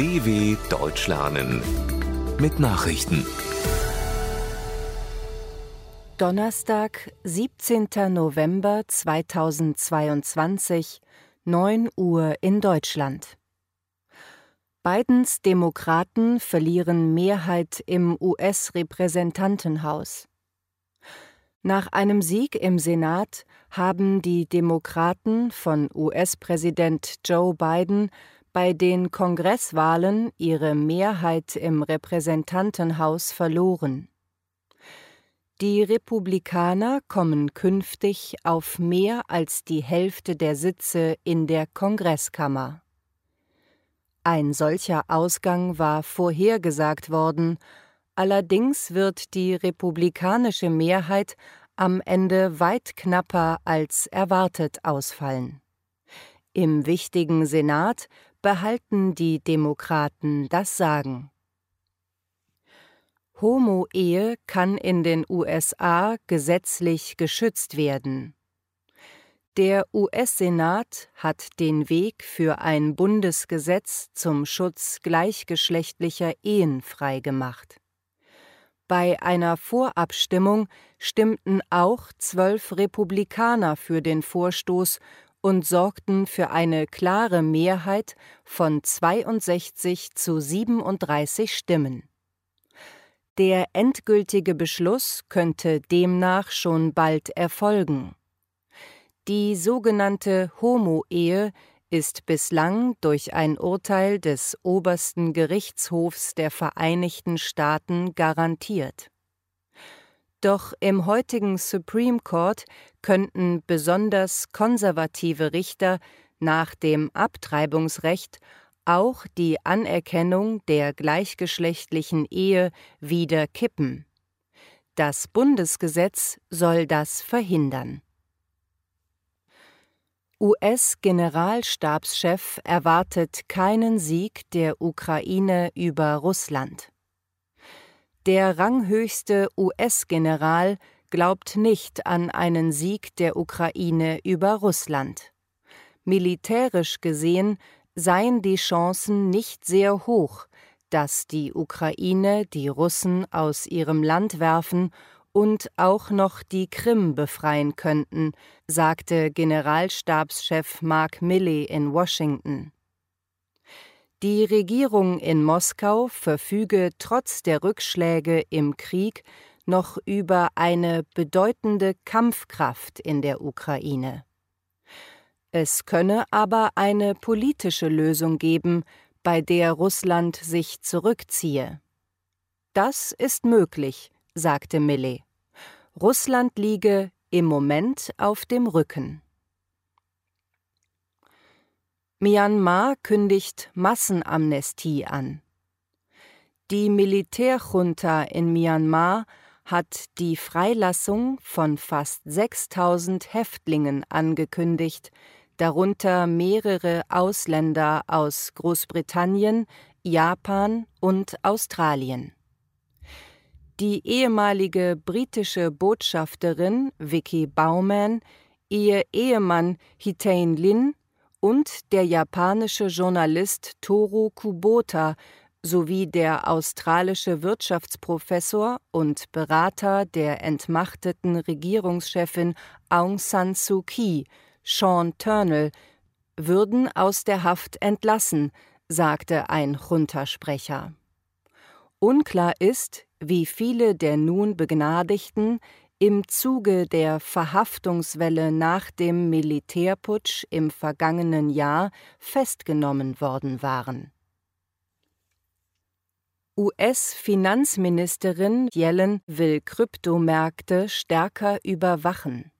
DW Deutsch lernen mit Nachrichten. Donnerstag, 17. November 2022, 9 Uhr in Deutschland. Bidens Demokraten verlieren Mehrheit im US-Repräsentantenhaus. Nach einem Sieg im Senat haben die Demokraten von US-Präsident Joe Biden bei den Kongresswahlen ihre Mehrheit im Repräsentantenhaus verloren. Die Republikaner kommen künftig auf mehr als die Hälfte der Sitze in der Kongresskammer. Ein solcher Ausgang war vorhergesagt worden, allerdings wird die republikanische Mehrheit am Ende weit knapper als erwartet ausfallen. Im wichtigen Senat behalten die Demokraten das Sagen. Homo-Ehe kann in den USA gesetzlich geschützt werden. Der US-Senat hat den Weg für ein Bundesgesetz zum Schutz gleichgeschlechtlicher Ehen freigemacht. Bei einer Vorabstimmung stimmten auch zwölf Republikaner für den Vorstoß und sorgten für eine klare Mehrheit von 62 zu 37 Stimmen. Der endgültige Beschluss könnte demnach schon bald erfolgen. Die sogenannte Homo-Ehe ist bislang durch ein Urteil des obersten Gerichtshofs der Vereinigten Staaten garantiert. Doch im heutigen Supreme Court könnten besonders konservative Richter nach dem Abtreibungsrecht auch die Anerkennung der gleichgeschlechtlichen Ehe wieder kippen. Das Bundesgesetz soll das verhindern. US-Generalstabschef erwartet keinen Sieg der Ukraine über Russland. Der ranghöchste US-General glaubt nicht an einen Sieg der Ukraine über Russland. Militärisch gesehen seien die Chancen nicht sehr hoch, dass die Ukraine die Russen aus ihrem Land werfen und auch noch die Krim befreien könnten, sagte Generalstabschef Mark Milley in Washington. Die Regierung in Moskau verfüge trotz der Rückschläge im Krieg noch über eine bedeutende Kampfkraft in der Ukraine. Es könne aber eine politische Lösung geben, bei der Russland sich zurückziehe. Das ist möglich, sagte Milley. Russland liege im Moment auf dem Rücken. Myanmar kündigt Massenamnestie an. Die Militärjunta in Myanmar hat die Freilassung von fast 6000 Häftlingen angekündigt, darunter mehrere Ausländer aus Großbritannien, Japan und Australien. Die ehemalige britische Botschafterin Vicky Baumann, ihr Ehemann Hitaine Lin und der japanische Journalist Toru Kubota sowie der australische Wirtschaftsprofessor und Berater der entmachteten Regierungschefin Aung San Suu Kyi, Sean Turnell, würden aus der Haft entlassen, sagte ein Junta-Sprecher. Unklar ist, wie viele der nun Begnadigten im Zuge der Verhaftungswelle nach dem Militärputsch im vergangenen Jahr festgenommen worden waren. US-Finanzministerin Yellen will Kryptomärkte stärker überwachen.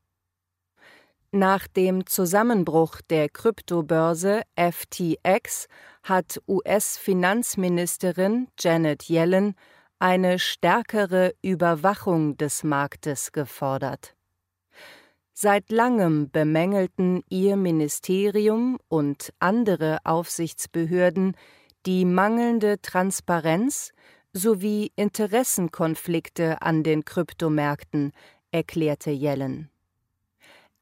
Nach dem Zusammenbruch der Kryptobörse FTX hat US-Finanzministerin Janet Yellen eine stärkere Überwachung des Marktes gefordert. Seit langem bemängelten ihr Ministerium und andere Aufsichtsbehörden die mangelnde Transparenz sowie Interessenkonflikte an den Kryptomärkten, erklärte Yellen.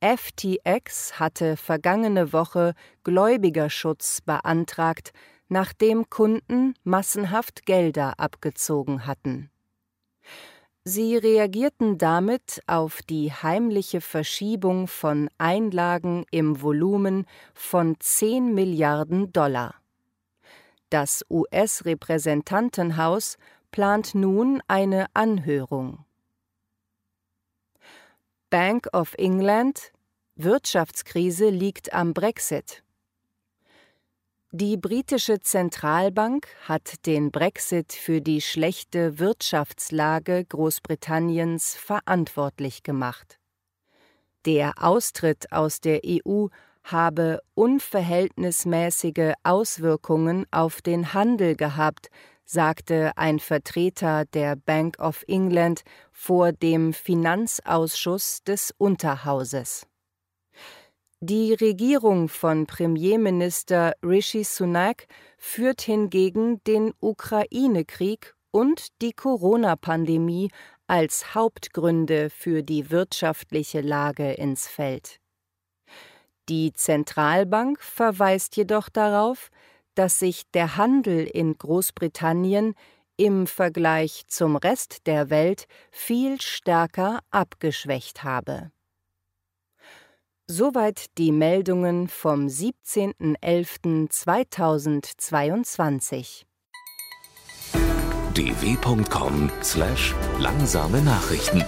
FTX hatte vergangene Woche Gläubigerschutz beantragt, nachdem Kunden massenhaft Gelder abgezogen hatten. Sie reagierten damit auf die heimliche Verschiebung von Einlagen im Volumen von 10 Milliarden Dollar. Das US-Repräsentantenhaus plant nun eine Anhörung. Bank of England Wirtschaftskrise liegt am Brexit. Die britische Zentralbank hat den Brexit für die schlechte Wirtschaftslage Großbritanniens verantwortlich gemacht. Der Austritt aus der EU habe unverhältnismäßige Auswirkungen auf den Handel gehabt, sagte ein Vertreter der Bank of England vor dem Finanzausschuss des Unterhauses. Die Regierung von Premierminister Rishi Sunak führt hingegen den Ukraine-Krieg und die Corona-Pandemie als Hauptgründe für die wirtschaftliche Lage ins Feld. Die Zentralbank verweist jedoch darauf, dass sich der Handel in Großbritannien im Vergleich zum Rest der Welt viel stärker abgeschwächt habe. Soweit die Meldungen vom 17.11.2022. dw.com/langsame Nachrichten